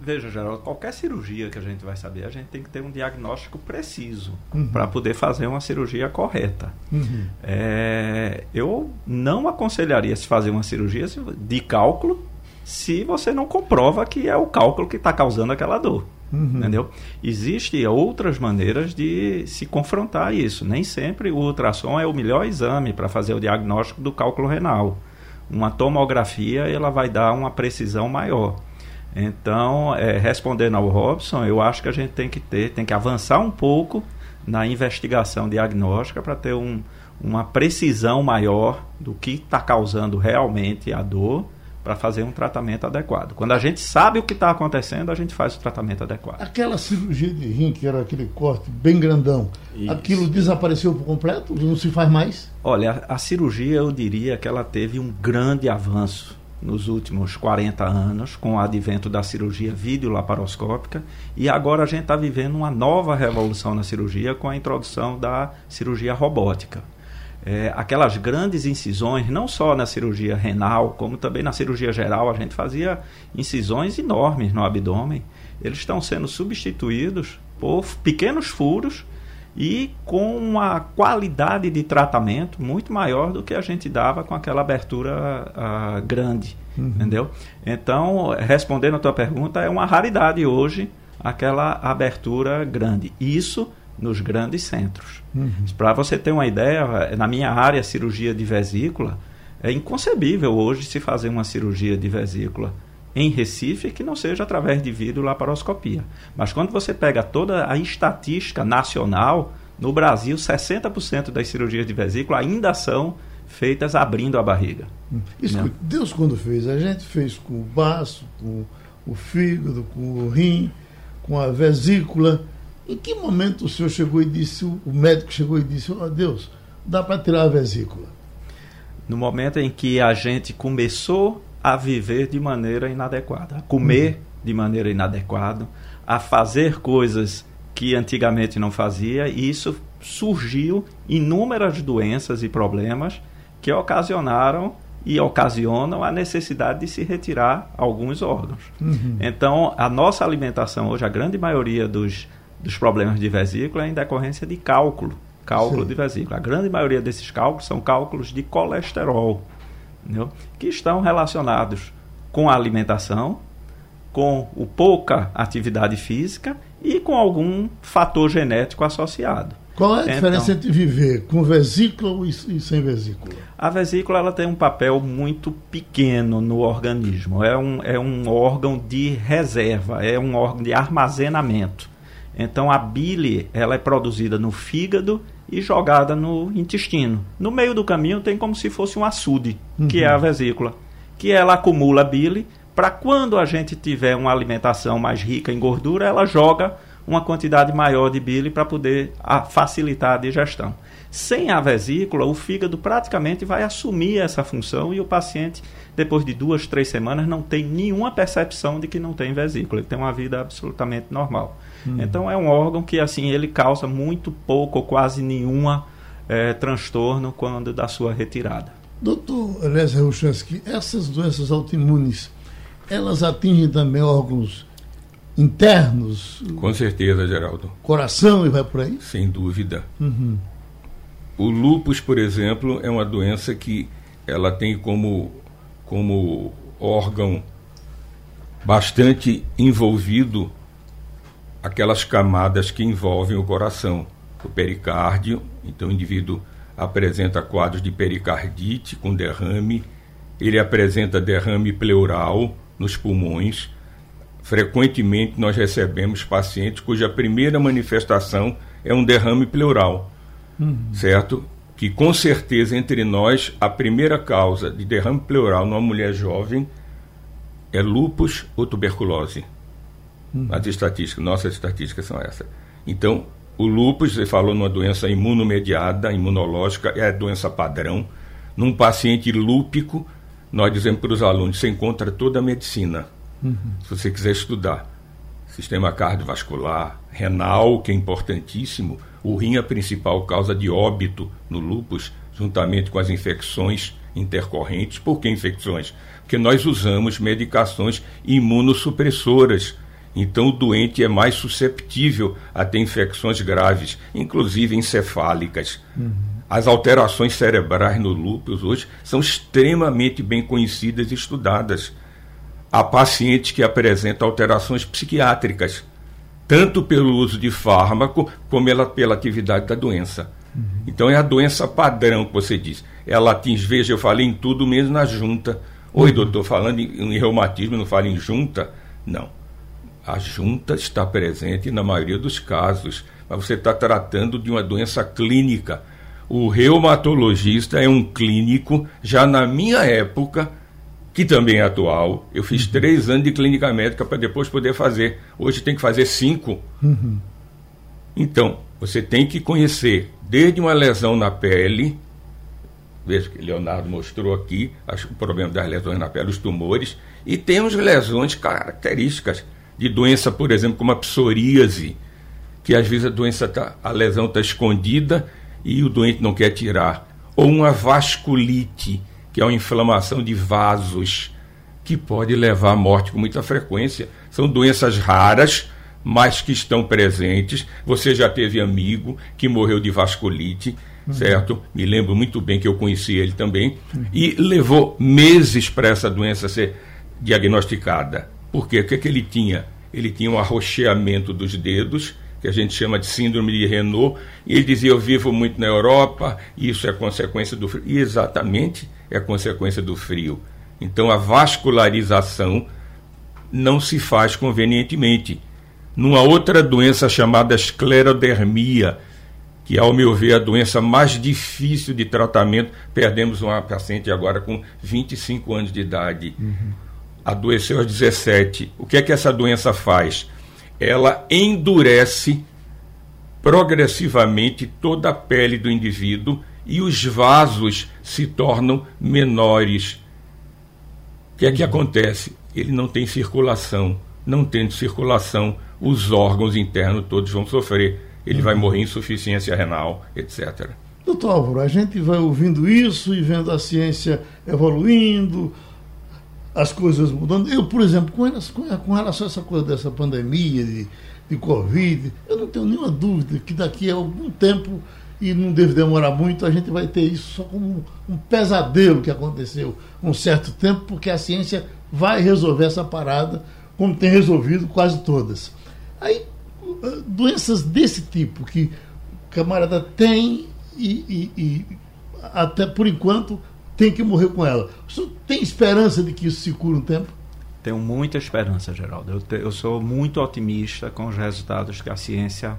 Veja, Geraldo, qualquer cirurgia que a gente vai saber, a gente tem que ter um diagnóstico preciso uhum. para poder fazer uma cirurgia correta. Uhum. É, eu não aconselharia se fazer uma cirurgia de cálculo se você não comprova que é o cálculo que está causando aquela dor. Uhum. Entendeu? Existem outras maneiras de se confrontar isso. Nem sempre o ultrassom é o melhor exame para fazer o diagnóstico do cálculo renal uma tomografia ela vai dar uma precisão maior. Então, é, respondendo ao Robson, eu acho que a gente tem que ter, tem que avançar um pouco na investigação diagnóstica para ter um, uma precisão maior do que está causando realmente a dor para fazer um tratamento adequado. Quando a gente sabe o que está acontecendo, a gente faz o tratamento adequado. Aquela cirurgia de rim, que era aquele corte bem grandão, Isso. aquilo desapareceu por completo? Não se faz mais? Olha, a, a cirurgia, eu diria que ela teve um grande avanço nos últimos 40 anos, com o advento da cirurgia videolaparoscópica, e agora a gente está vivendo uma nova revolução na cirurgia com a introdução da cirurgia robótica é, aquelas grandes incisões, não só na cirurgia renal, como também na cirurgia geral, a gente fazia incisões enormes no abdômen. Eles estão sendo substituídos por pequenos furos e com uma qualidade de tratamento muito maior do que a gente dava com aquela abertura uh, grande, uhum. entendeu? Então, respondendo a tua pergunta, é uma raridade hoje aquela abertura grande. Isso nos grandes centros. Uhum. Para você ter uma ideia, na minha área, cirurgia de vesícula, é inconcebível hoje se fazer uma cirurgia de vesícula em Recife que não seja através de videolaparoscopia. Mas quando você pega toda a estatística nacional, no Brasil, 60% das cirurgias de vesícula ainda são feitas abrindo a barriga. Escute, Deus quando fez, a gente fez com o baço, com o fígado, com o rim, com a vesícula em que momento o senhor chegou e disse, o médico chegou e disse, oh, Deus, dá para tirar a vesícula? No momento em que a gente começou a viver de maneira inadequada, a comer uhum. de maneira inadequada, a fazer coisas que antigamente não fazia, e isso surgiu inúmeras doenças e problemas que ocasionaram e ocasionam a necessidade de se retirar alguns órgãos. Uhum. Então, a nossa alimentação hoje, a grande maioria dos, dos problemas de vesícula é em decorrência de cálculo, cálculo Sim. de vesícula. A grande maioria desses cálculos são cálculos de colesterol, entendeu? que estão relacionados com a alimentação, com o pouca atividade física e com algum fator genético associado. Qual é a diferença então, entre viver com vesícula e, sem vesícula? A vesícula ela tem um papel muito pequeno no organismo. É um, é um órgão de reserva, é um órgão de armazenamento. Então a bile ela é produzida no fígado e jogada no intestino. No meio do caminho tem como se fosse um açude, uhum. que é a vesícula, que ela acumula bile para quando a gente tiver uma alimentação mais rica em gordura, ela joga uma quantidade maior de bile para poder a, facilitar a digestão. Sem a vesícula, o fígado praticamente vai assumir essa função e o paciente, depois de duas, três semanas, não tem nenhuma percepção de que não tem vesícula. Ele tem uma vida absolutamente normal. Hum. Então é um órgão que assim ele causa muito pouco ou quase nenhuma é, transtorno quando da sua retirada. Doutor Lézia Ruchansky, essas doenças autoimunes, elas atingem também órgãos internos? Com certeza, Geraldo. Coração e vai por aí? Sem dúvida. Uhum. O lúpus, por exemplo, é uma doença que ela tem como, como órgão bastante envolvido aquelas camadas que envolvem o coração, o pericárdio. Então, o indivíduo apresenta quadros de pericardite com derrame, ele apresenta derrame pleural nos pulmões, Frequentemente nós recebemos pacientes cuja primeira manifestação é um derrame pleural, uhum. certo? Que com certeza entre nós a primeira causa de derrame pleural numa mulher jovem é lúpus ou tuberculose. Uhum. As estatísticas, nossas estatísticas são essas. Então, o lúpus, você falou numa doença imunomediada, imunológica, é a doença padrão. Num paciente lúpico, nós dizemos para os alunos, você encontra toda a medicina. Uhum. Se você quiser estudar sistema cardiovascular, renal, que é importantíssimo, o rim é a principal causa de óbito no lúpus, juntamente com as infecções intercorrentes. Por que infecções? Porque nós usamos medicações imunossupressoras. Então o doente é mais susceptível a ter infecções graves, inclusive encefálicas. Uhum. As alterações cerebrais no lúpus hoje são extremamente bem conhecidas e estudadas a pacientes que apresentam alterações psiquiátricas, tanto pelo uso de fármaco como ela, pela atividade da doença. Uhum. Então é a doença padrão que você diz. Ela atinge, veja, eu falei em tudo mesmo na junta. Oi, uhum. doutor, falando em, em reumatismo, não falo em junta? Não. A junta está presente na maioria dos casos, mas você está tratando de uma doença clínica. O reumatologista é um clínico, já na minha época, que também é atual. Eu fiz uhum. três anos de clínica médica para depois poder fazer. Hoje tem que fazer cinco. Uhum. Então, você tem que conhecer desde uma lesão na pele, veja que Leonardo mostrou aqui o problema das lesões na pele, os tumores, e temos lesões características de doença, por exemplo, como a psoríase, que às vezes a doença tá, a lesão está escondida e o doente não quer tirar, ou uma vasculite que é uma inflamação de vasos, que pode levar à morte com muita frequência. São doenças raras, mas que estão presentes. Você já teve amigo que morreu de vasculite, uhum. certo? Me lembro muito bem que eu conheci ele também. Uhum. E levou meses para essa doença ser diagnosticada. Por quê? O que, é que ele tinha? Ele tinha um arroxeamento dos dedos, que a gente chama de síndrome de Renault, e ele dizia: Eu vivo muito na Europa, isso é consequência do frio. E exatamente é consequência do frio. Então a vascularização não se faz convenientemente. Numa outra doença chamada esclerodermia, que ao meu ver é a doença mais difícil de tratamento, perdemos uma paciente agora com 25 anos de idade. Uhum. Adoeceu aos 17. O que é que essa doença faz? Ela endurece progressivamente toda a pele do indivíduo e os vasos se tornam menores. O que é que acontece? Ele não tem circulação. Não tendo circulação, os órgãos internos todos vão sofrer. Ele vai morrer em insuficiência renal, etc. Doutor Álvaro, a gente vai ouvindo isso e vendo a ciência evoluindo, as coisas mudando. Eu, por exemplo, com relação, com relação a essa coisa dessa pandemia de, de Covid, eu não tenho nenhuma dúvida que daqui a algum tempo, e não deve demorar muito, a gente vai ter isso só como um, pesadelo que aconteceu um certo tempo, porque a ciência vai resolver essa parada, como tem resolvido quase todas. Aí, doenças desse tipo, que o camarada tem e, e, e até por enquanto tem que morrer com ela. O senhor tem esperança de que isso se cure um tempo? Tenho muita esperança, Geraldo. Eu, te, eu sou muito otimista com os resultados que a ciência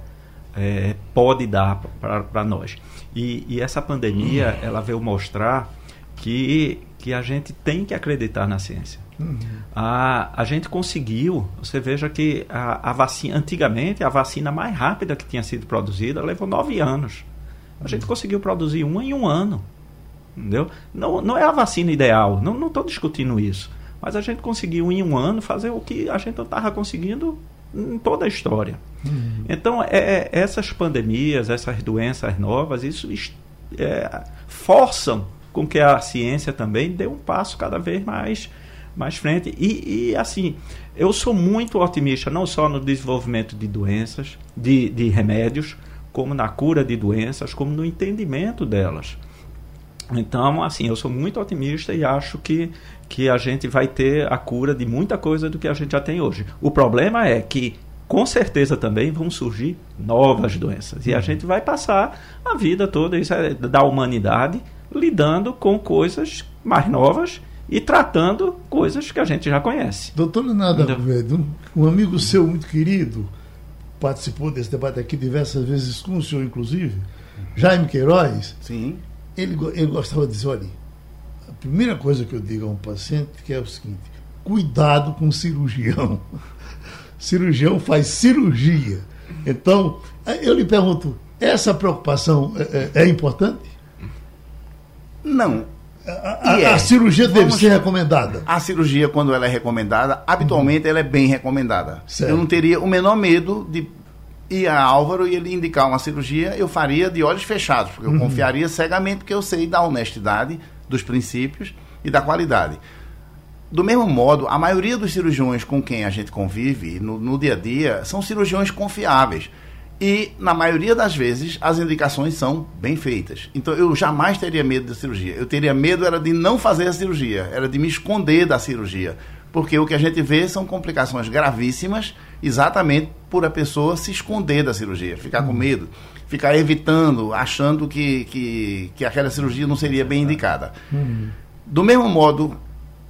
é, pode dar para nós. E, e, essa pandemia, uhum. ela veio mostrar que, que a gente tem que acreditar na ciência. Uhum. A, a gente conseguiu, você veja que a, a vacina, antigamente, a vacina mais rápida que tinha sido produzida levou nove anos. A gente conseguiu produzir uma em um ano. Entendeu? Não, não é a vacina ideal, não estou discutindo isso. Mas a gente conseguiu em um ano fazer o que a gente não estava conseguindo em toda a história. Uhum. Então, é, é, essas pandemias, essas doenças novas, isso é, forçam com que a ciência também dê um passo cada vez mais, mais frente. E, e assim, eu sou muito otimista, não só no desenvolvimento de doenças, de, de remédios, como na cura de doenças, como no entendimento delas. Então, assim, eu sou muito otimista e acho que, que a gente vai ter a cura de muita coisa do que a gente já tem hoje. O problema é que, com certeza, também vão surgir novas doenças. E a uhum. gente vai passar a vida toda isso é da humanidade lidando com coisas mais novas e tratando coisas que a gente já conhece. Doutor Leonardo Azevedo, um amigo seu muito querido, participou desse debate aqui diversas vezes com o senhor, inclusive, Jaime Queiroz. Sim ele, ele gostava de dizer, olha, a primeira coisa que eu digo a um paciente que é o seguinte, cuidado com o cirurgião. cirurgião faz cirurgia. Então, eu lhe pergunto, essa preocupação é, é, é importante? Não. A, a, é. a cirurgia deve Vamos ser recomendada. A cirurgia, quando ela é recomendada, habitualmente uhum. ela é bem recomendada. Certo. Eu não teria o menor medo de e a Álvaro e ele indicar uma cirurgia, eu faria de olhos fechados, porque eu uhum. confiaria cegamente, porque eu sei da honestidade, dos princípios e da qualidade. Do mesmo modo, a maioria dos cirurgiões com quem a gente convive no, no dia a dia são cirurgiões confiáveis. E, na maioria das vezes, as indicações são bem feitas. Então, eu jamais teria medo da cirurgia. Eu teria medo era de não fazer a cirurgia, era de me esconder da cirurgia porque o que a gente vê são complicações gravíssimas exatamente por a pessoa se esconder da cirurgia, ficar com uhum. medo, ficar evitando, achando que, que, que aquela cirurgia não seria bem indicada. Uhum. Do mesmo modo,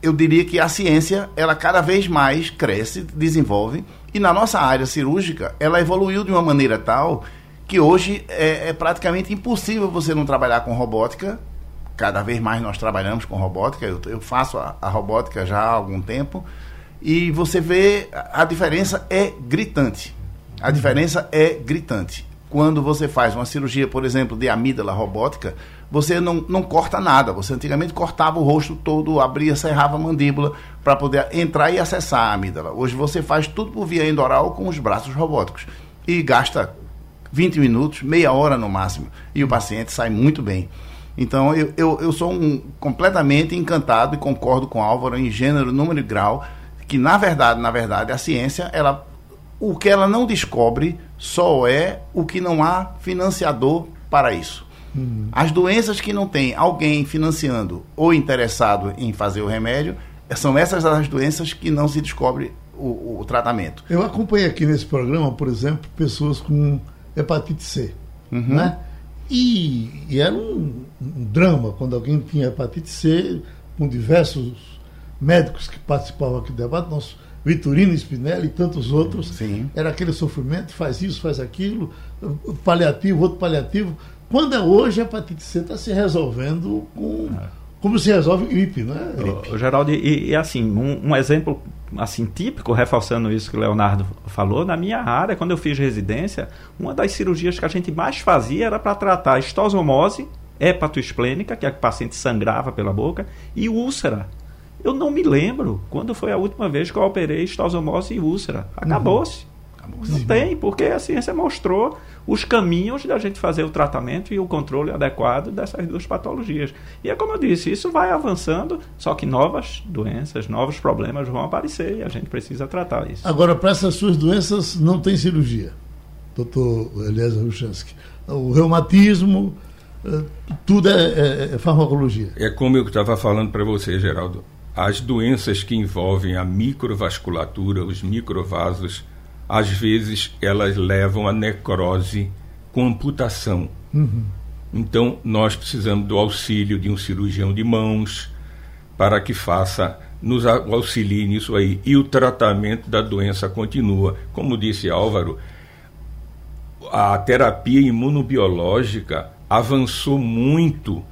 eu diria que a ciência, ela cada vez mais cresce, desenvolve, e na nossa área cirúrgica, ela evoluiu de uma maneira tal que hoje é, é praticamente impossível você não trabalhar com robótica cada vez mais nós trabalhamos com robótica, eu, eu faço a, a, robótica já há algum tempo, e você vê a diferença é gritante. A diferença é gritante. Quando você faz uma cirurgia, por exemplo, de amígdala robótica, você não, não corta nada. Você antigamente cortava o rosto todo, abria, serrava a mandíbula para poder entrar e acessar a amígdala. Hoje você faz tudo por via endoral com os braços robóticos e gasta 20 minutos, meia hora no máximo, e o paciente sai muito bem. Então eu, eu, eu sou um, completamente encantado e concordo com Álvaro em gênero, número e grau, que na verdade, na verdade, a ciência, ela, o que ela não descobre só é o que não há financiador para isso. Uhum. As doenças que não tem alguém financiando ou interessado em fazer o remédio, são essas as doenças que não se descobre o, o tratamento. Eu acompanhei aqui nesse programa, por exemplo, pessoas com hepatite C, uhum. né? E, e era um, um, drama quando alguém tinha hepatite C, com diversos médicos que participavam aqui do debate, nosso Vitorino Spinelli e tantos outros. Sim. Era aquele sofrimento, faz isso, faz aquilo, paliativo, outro paliativo. Quando é hoje, a hepatite C está se resolvendo com. É. Como se resolve gripe, né? Gripe. Geraldo, e, e assim, um, um exemplo assim típico, reforçando isso que o Leonardo falou, na minha área, quando eu fiz residência, uma das cirurgias que a gente mais fazia era para tratar estosomose hepatoesplênica, que é a paciente sangrava pela boca, e úlcera. Eu não me lembro quando foi a última vez que eu operei estosomose e úlcera. Acabou-se. Uhum. Não tem, porque a ciência mostrou os caminhos da gente fazer o tratamento e o controle adequado dessas duas patologias. E é como eu disse, isso vai avançando, só que novas doenças, novos problemas vão aparecer e a gente precisa tratar isso. Agora, para essas suas doenças, não tem cirurgia, doutor Eliezer Ruchansky. O reumatismo, eh, tudo é, é, é farmacologia. É como eu estava falando para você, Geraldo. As doenças que envolvem a microvasculatura, os microvasos, às vezes elas levam a necrose com amputação. Uhum. Então, nós precisamos do auxílio de um cirurgião de mãos para que faça, nos auxilie nisso aí. E o tratamento da doença continua. Como disse Álvaro, a terapia imunobiológica avançou muito.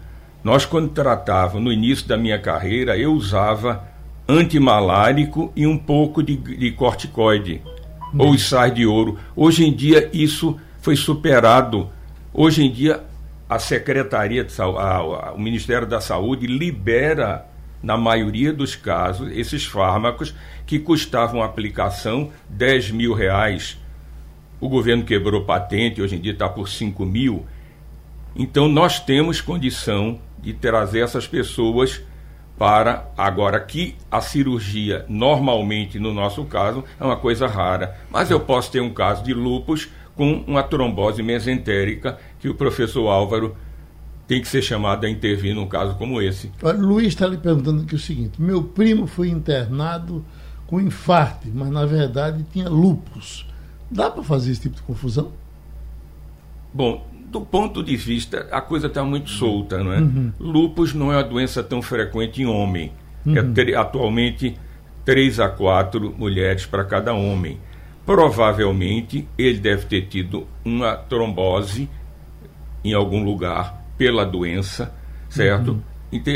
Nós, quando tratávamos, no início da minha carreira, eu usava antimalárico e um pouco de, de corticoide ou os sais de ouro. Hoje em dia isso foi superado. Hoje em dia a Secretaria de Saúde, o Ministério da Saúde libera, na maioria dos casos, esses fármacos que custavam a aplicação 10 mil reais. O governo quebrou patente, hoje em dia está por 5 mil. Então nós temos condição de trazer essas pessoas para agora que a cirurgia normalmente no nosso caso é uma coisa rara, mas eu posso ter um caso de lupus com uma trombose mesentérica que o professor Álvaro tem que ser chamado a intervir num caso como esse. Olha, Luiz está lhe perguntando aqui o seguinte: meu primo foi internado com infarto, mas na verdade tinha lupus. Dá para fazer esse tipo de confusão? Bom, do ponto de vista, a coisa está muito solta, não é? Uhum. Lupus não é uma doença tão frequente em homem. É uhum. É atualmente 3 a 4 mulheres para cada homem. Provavelmente ele deve ter tido uma trombose em algum lugar pela doença, certo? Uhum. Então,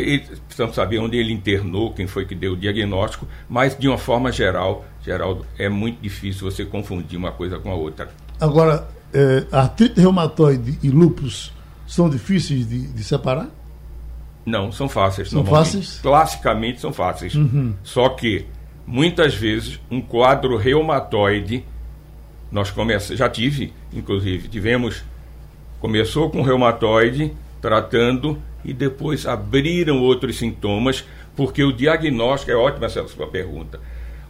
precisamos saber onde ele internou, quem foi que deu o diagnóstico, mas de uma forma geral, Geraldo, é muito difícil você confundir uma coisa com a outra. Agora, é, artrite reumatoide e lúpus são difíceis de, de, separar? Não, são fáceis. São fáceis? Classicamente são fáceis. Uhum. Só que, muitas vezes, um quadro reumatoide, nós começamos, já tive, inclusive, tivemos, começou com reumatoide, tratando, e depois abriram outros sintomas, porque o diagnóstico, é ótima essa sua pergunta,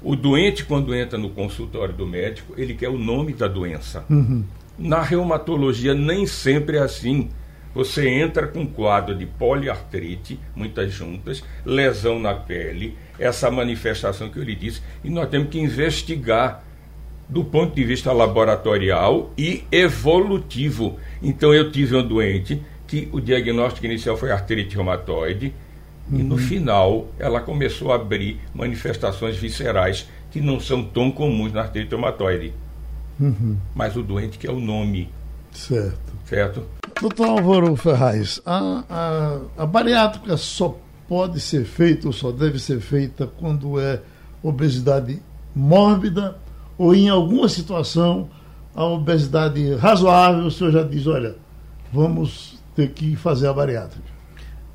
o doente, quando entra no consultório do médico, ele quer o nome da doença. Uhum. Na reumatologia nem sempre é assim. Você entra com quadro de poliartrite, muitas juntas, lesão na pele, essa manifestação que eu lhe disse, e nós temos que investigar do ponto de vista laboratorial e evolutivo. Então eu tive um doente que o diagnóstico inicial foi artrite reumatoide, uhum. e no uhum. final ela começou a abrir manifestações viscerais que não são tão comuns na artrite reumatoide. Uhum. Mas o doente que é o nome. Certo. Certo? Doutor Álvaro Ferraz, a, a, a bariátrica só pode ser feita ou só deve ser feita quando é obesidade mórbida ou em alguma situação a obesidade razoável, o senhor já diz, olha, vamos ter que fazer a bariátrica.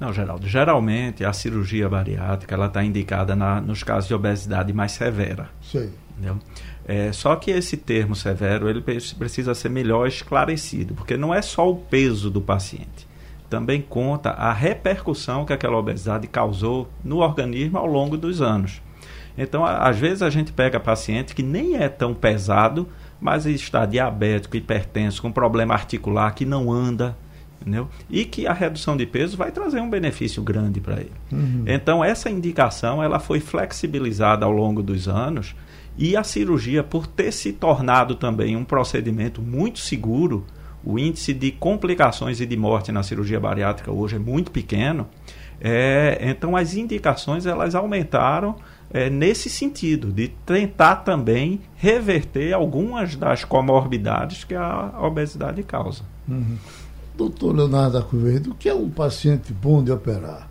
Não, Geraldo, geralmente a cirurgia bariátrica ela está indicada na, nos casos de obesidade mais severa. Sei. Entendeu? É, só que esse termo severo ele precisa ser melhor esclarecido, porque não é só o peso do paciente, também conta a repercussão que aquela obesidade causou no organismo ao longo dos anos. Então, às vezes a gente pega paciente que nem é tão pesado, mas está diabético, hipertenso, com problema articular que não anda, entendeu? E que a redução de peso vai trazer um benefício grande para ele. Uhum. Então, essa indicação ela foi flexibilizada ao longo dos anos e a cirurgia, por ter se tornado também um procedimento muito seguro, o índice de complicações e de morte na cirurgia bariátrica hoje é muito pequeno. É, então as indicações elas aumentaram é, nesse sentido de tentar também reverter algumas das comorbidades que a obesidade causa. Uhum. Doutor Leonardo Acuvedo, o que é um paciente bom de operar?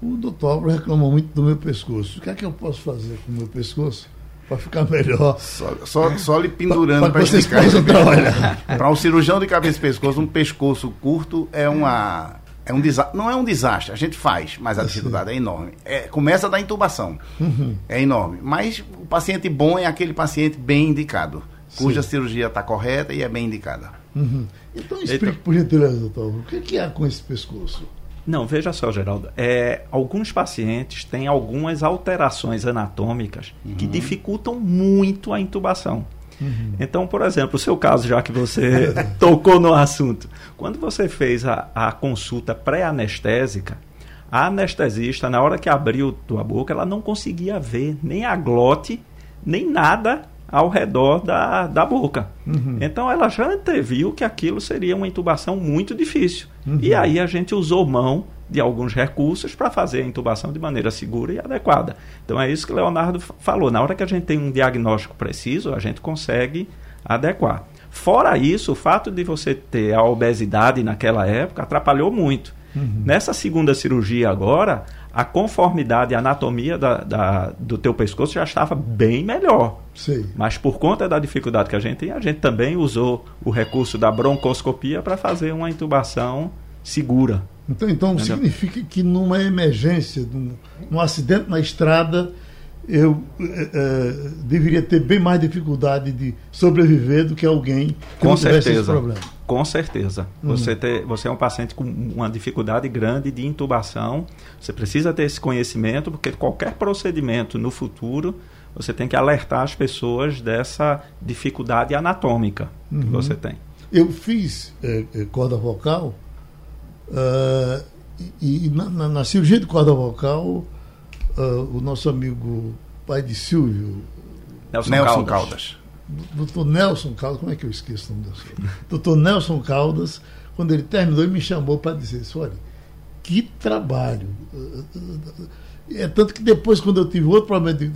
O doutor reclama muito do meu pescoço. O que é que eu posso fazer com o meu pescoço? Para ficar melhor. Só, só, só lhe pendurando para explicar isso. Para um cirurgião de cabeça e pescoço, um pescoço curto é uma. É um não é um desastre, a gente faz, mas a dificuldade é enorme. É, começa da intubação, uhum. é enorme. Mas o paciente bom é aquele paciente bem indicado, cuja Sim. cirurgia está correta e é bem indicada. Uhum. Então explique, então, por gentileza, doutor, o que é com esse pescoço? Não, veja só, Geraldo. É, alguns pacientes têm algumas alterações anatômicas uhum. que dificultam muito a intubação. Uhum. Então, por exemplo, o seu caso, já que você tocou no assunto, quando você fez a, a consulta pré-anestésica, a anestesista, na hora que abriu tua boca, ela não conseguia ver nem a glote, nem nada ao redor da, da boca. Uhum. Então ela já anteviu que aquilo seria uma intubação muito difícil. Uhum. E aí a gente usou mão de alguns recursos para fazer a intubação de maneira segura e adequada. Então é isso que o Leonardo falou. Na hora que a gente tem um diagnóstico preciso, a gente consegue adequar. Fora isso, o fato de você ter a obesidade naquela época atrapalhou muito. Uhum. Nessa segunda cirurgia agora, a conformidade, a anatomia da, da, do teu pescoço já estava bem melhor. Sim. Mas por conta da dificuldade que a gente tem, a gente também usou o recurso da broncoscopia para fazer uma intubação segura. Então, então significa que numa emergência, num, num acidente na estrada, eu é, deveria ter bem mais dificuldade de sobreviver do que alguém que com não certeza, esse problema. Com certeza. Uhum. Você, ter, você é um paciente com uma dificuldade grande de intubação. Você precisa ter esse conhecimento, porque qualquer procedimento no futuro, você tem que alertar as pessoas dessa dificuldade anatômica uhum. que você tem. Eu fiz é, corda vocal uh, e, e na, na, na cirurgia de corda vocal uh, o nosso amigo pai de Silvio. Nelson, Nelson Caldas. Caldas. Doutor Nelson Caldas, como é que eu esqueço o nome desse? Doutor Nelson Caldas, quando ele terminou, ele me chamou para dizer: olha, que trabalho. É tanto que depois, quando eu tive outro problema, de,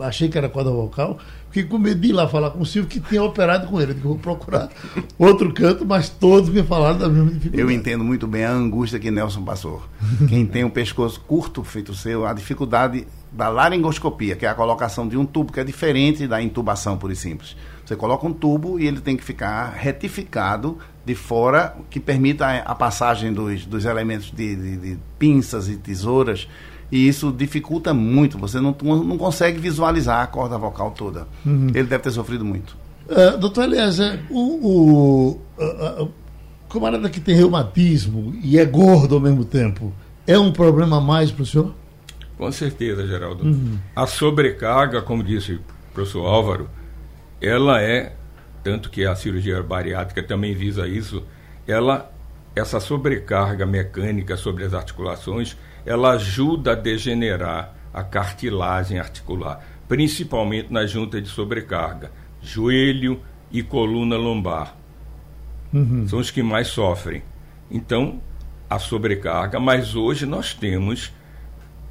achei que era corda vocal, fiquei com medo de ir lá falar com o Silvio que tinha operado com ele. Eu vou procurar outro canto, mas todos me falaram da mesma dificuldade. Eu entendo muito bem a angústia que Nelson passou. Quem tem um pescoço curto feito seu, a dificuldade da laringoscopia, que é a colocação de um tubo que é diferente da intubação pura e simples. Você coloca um tubo e ele tem que ficar retificado de fora, que permita a, a passagem dos, dos elementos de, de, de pinças e tesouras e isso dificulta muito. Você não, não consegue visualizar a corda vocal toda. Uhum. Ele deve ter sofrido muito. Uh, doutor Eliezer, o, o, camarada que tem reumatismo e é gordo ao mesmo tempo, é um problema a mais para o senhor? Com certeza, Geraldo. Uhum. A sobrecarga, como disse o professor Álvaro, ela é, tanto que a cirurgia bariátrica também visa isso, ela, essa sobrecarga mecânica sobre as articulações, ela ajuda a degenerar a cartilagem articular, principalmente na junta de sobrecarga, joelho e coluna lombar. Uhum. São os que mais sofrem. Então, a sobrecarga, mas hoje nós temos,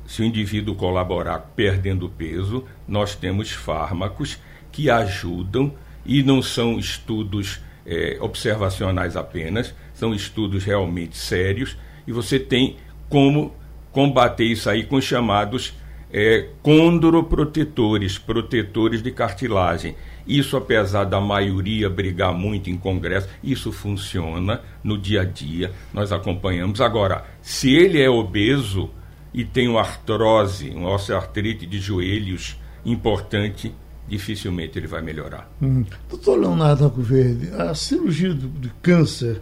se o indivíduo colaborar perdendo peso, nós temos fármacos que ajudam e não são estudos é, observacionais apenas, são estudos realmente sérios e você tem como combater isso aí com chamados é, condroprotetores, protetores de cartilagem. Isso, apesar da maioria brigar muito em congresso, isso funciona no dia a dia, nós acompanhamos. Agora, se ele é obeso e tem uma artrose, uma osteoartrite de joelhos importante, dificilmente ele vai melhorar. Hum. Doutor Leonardo Verde, a cirurgia do, de câncer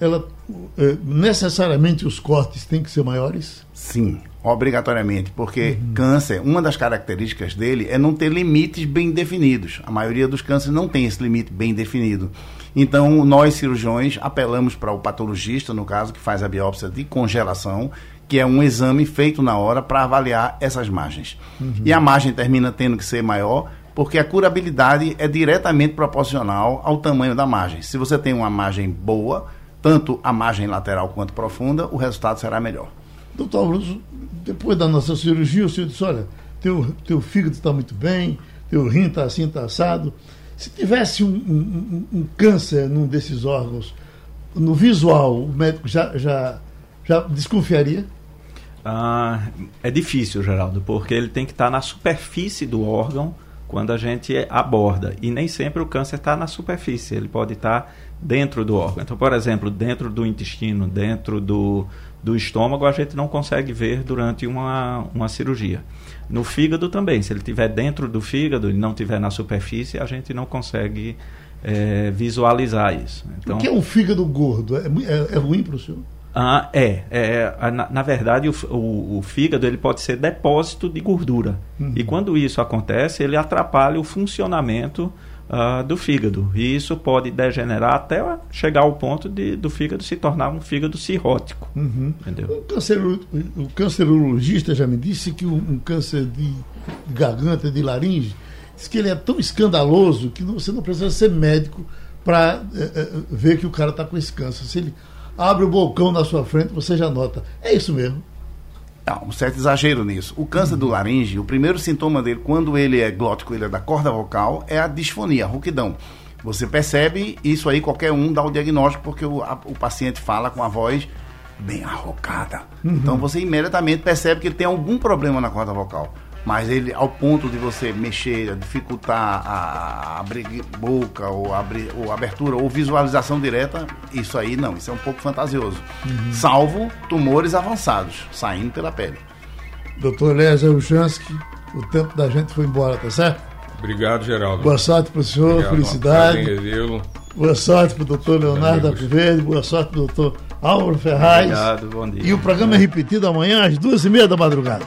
ela é, necessariamente os cortes têm que ser maiores? Sim, obrigatoriamente, porque uhum. câncer, uma das características dele é não ter limites bem definidos. A maioria dos cânceres não tem esse limite bem definido. Então, nós cirurgiões apelamos para o patologista, no caso, que faz a biópsia de congelação, que é um exame feito na hora para avaliar essas margens. Uhum. E a margem termina tendo que ser maior, porque a curabilidade é diretamente proporcional ao tamanho da margem. Se você tem uma margem boa, tanto a margem lateral quanto profunda, o resultado será melhor. Doutor, depois da nossa cirurgia, o senhor disse, olha, teu, teu fígado está muito bem, teu rim está assim, está assado. Se tivesse um, um, um, câncer num desses órgãos, no visual, o médico já, já, já desconfiaria? Ah, é difícil, Geraldo, porque ele tem que estar na superfície do órgão quando a gente aborda. E nem sempre o câncer está na superfície, ele pode estar tá dentro do órgão. Então, por exemplo, dentro do intestino, dentro do, do estômago, a gente não consegue ver durante uma, uma cirurgia. No fígado também, se ele estiver dentro do fígado e não estiver na superfície, a gente não consegue é, visualizar isso. Então, o que é um fígado gordo? É, é, é ruim para o senhor? Ah, é, é na, na verdade o, o, o, fígado ele pode ser depósito de gordura uhum. e quando isso acontece ele atrapalha o funcionamento uh, do fígado e isso pode degenerar até chegar ao ponto de, do fígado se tornar um fígado cirrótico. Uhum. Entendeu? O, cancero, o cancerologista já me disse que um, um câncer de garganta, de laringe, diz que ele é tão escandaloso que você não precisa ser médico para é, é, ver que o cara está com esse câncer. Se ele abre o balcão na sua frente, você já nota. É isso mesmo. Há um certo exagero nisso. O câncer do laringe, o primeiro sintoma dele, quando ele é glótico, ele é da corda vocal, é a disfonia, a rouquidão. Você percebe isso aí, qualquer um dá o diagnóstico, porque o, a, o paciente fala com a voz bem arrocada. Uhum. Então você imediatamente percebe que ele tem algum problema na corda vocal mas ele ao ponto de você mexer, dificultar a abrir boca ou abrir ou abertura ou visualização direta, isso aí não, isso é um pouco fantasioso. Uhum. Salvo tumores avançados saindo pela pele. Doutor Lézer Uchansky, o tempo da gente foi embora, tá certo? Obrigado, Geraldo. Boa sorte para o senhor, Obrigado, felicidade. Boa sorte para o doutor Leonardo Apiverde, boa sorte para o doutor Álvaro Ferraz. Obrigado, bom dia. E o programa é repetido amanhã às duas e meia da madrugada.